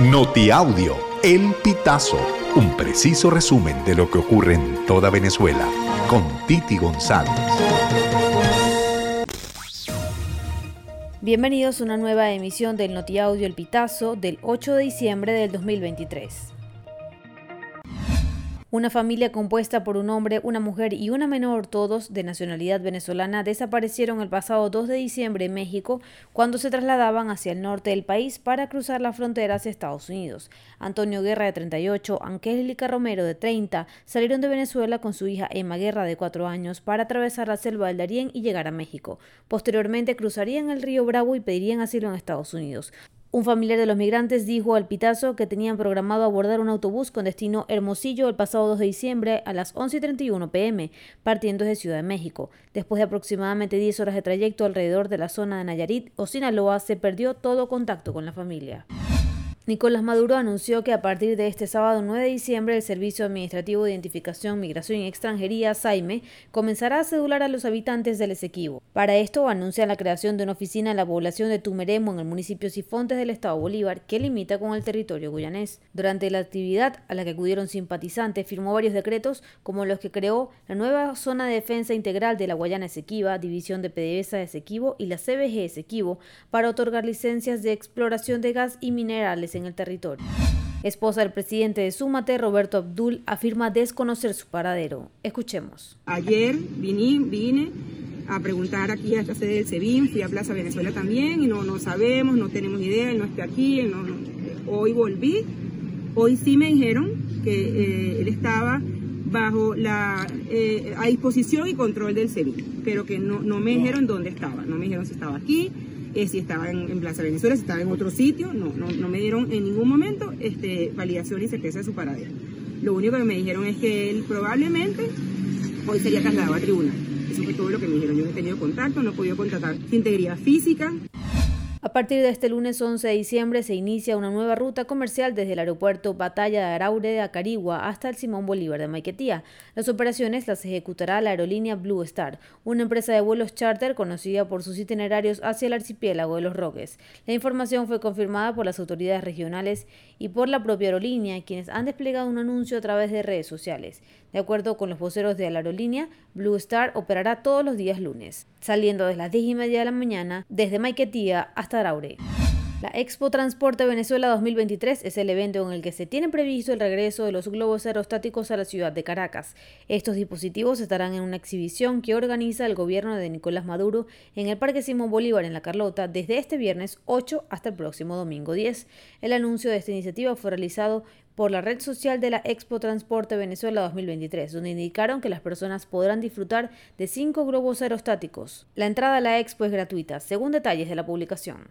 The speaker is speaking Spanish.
Notiaudio, El Pitazo, un preciso resumen de lo que ocurre en toda Venezuela, con Titi González. Bienvenidos a una nueva emisión del Notiaudio El Pitazo del 8 de diciembre del 2023. Una familia compuesta por un hombre, una mujer y una menor, todos de nacionalidad venezolana, desaparecieron el pasado 2 de diciembre en México cuando se trasladaban hacia el norte del país para cruzar la frontera hacia Estados Unidos. Antonio Guerra, de 38, Angélica Romero, de 30, salieron de Venezuela con su hija Emma Guerra, de 4 años, para atravesar la selva del Darién y llegar a México. Posteriormente cruzarían el río Bravo y pedirían asilo en Estados Unidos. Un familiar de los migrantes dijo al Pitazo que tenían programado abordar un autobús con destino Hermosillo el pasado 2 de diciembre a las 11.31 pm, partiendo de Ciudad de México. Después de aproximadamente 10 horas de trayecto alrededor de la zona de Nayarit o Sinaloa, se perdió todo contacto con la familia. Nicolás Maduro anunció que a partir de este sábado 9 de diciembre el Servicio Administrativo de Identificación, Migración y Extranjería, SAIME, comenzará a cedular a los habitantes del Esequibo. Para esto anuncia la creación de una oficina en la población de Tumeremo en el municipio Sifontes del Estado Bolívar, que limita con el territorio guyanés. Durante la actividad a la que acudieron simpatizantes, firmó varios decretos como los que creó la nueva Zona de Defensa Integral de la Guayana Esequiba, División de PDVSA Esequibo y la CBG Esequibo para otorgar licencias de exploración de gas y minerales en el territorio. Esposa del presidente de Súmate, Roberto Abdul, afirma desconocer su paradero. Escuchemos. Ayer vine, vine a preguntar aquí a esta sede del SEBIN, fui a Plaza Venezuela también y no, no sabemos, no tenemos idea, él no está aquí, hoy volví, hoy sí me dijeron que eh, él estaba bajo la eh, a disposición y control del SEBIN, pero que no, no me dijeron dónde estaba, no me dijeron si estaba aquí, eh, si estaba en, Plaza Venezuela, si estaba en otro sitio, no, no, no me dieron en ningún momento este, validación y certeza de su paradero. Lo único que me dijeron es que él probablemente hoy sería trasladado a tribunal. Eso fue todo lo que me dijeron. Yo no he tenido contacto, no he podido contratar integridad física. A partir de este lunes 11 de diciembre se inicia una nueva ruta comercial desde el aeropuerto Batalla de Araure de Acarigua hasta el Simón Bolívar de Maiquetía. Las operaciones las ejecutará la aerolínea Blue Star, una empresa de vuelos charter conocida por sus itinerarios hacia el archipiélago de los Roques. La información fue confirmada por las autoridades regionales y por la propia aerolínea, quienes han desplegado un anuncio a través de redes sociales. De acuerdo con los voceros de la aerolínea, Blue Star operará todos los días lunes, saliendo desde las 10 y media de la mañana desde Maiquetía hasta la Expo Transporte Venezuela 2023 es el evento en el que se tiene previsto el regreso de los globos aerostáticos a la ciudad de Caracas. Estos dispositivos estarán en una exhibición que organiza el gobierno de Nicolás Maduro en el Parque Simón Bolívar en La Carlota desde este viernes 8 hasta el próximo domingo 10. El anuncio de esta iniciativa fue realizado por la red social de la Expo Transporte Venezuela 2023, donde indicaron que las personas podrán disfrutar de cinco globos aerostáticos. La entrada a la expo es gratuita, según detalles de la publicación.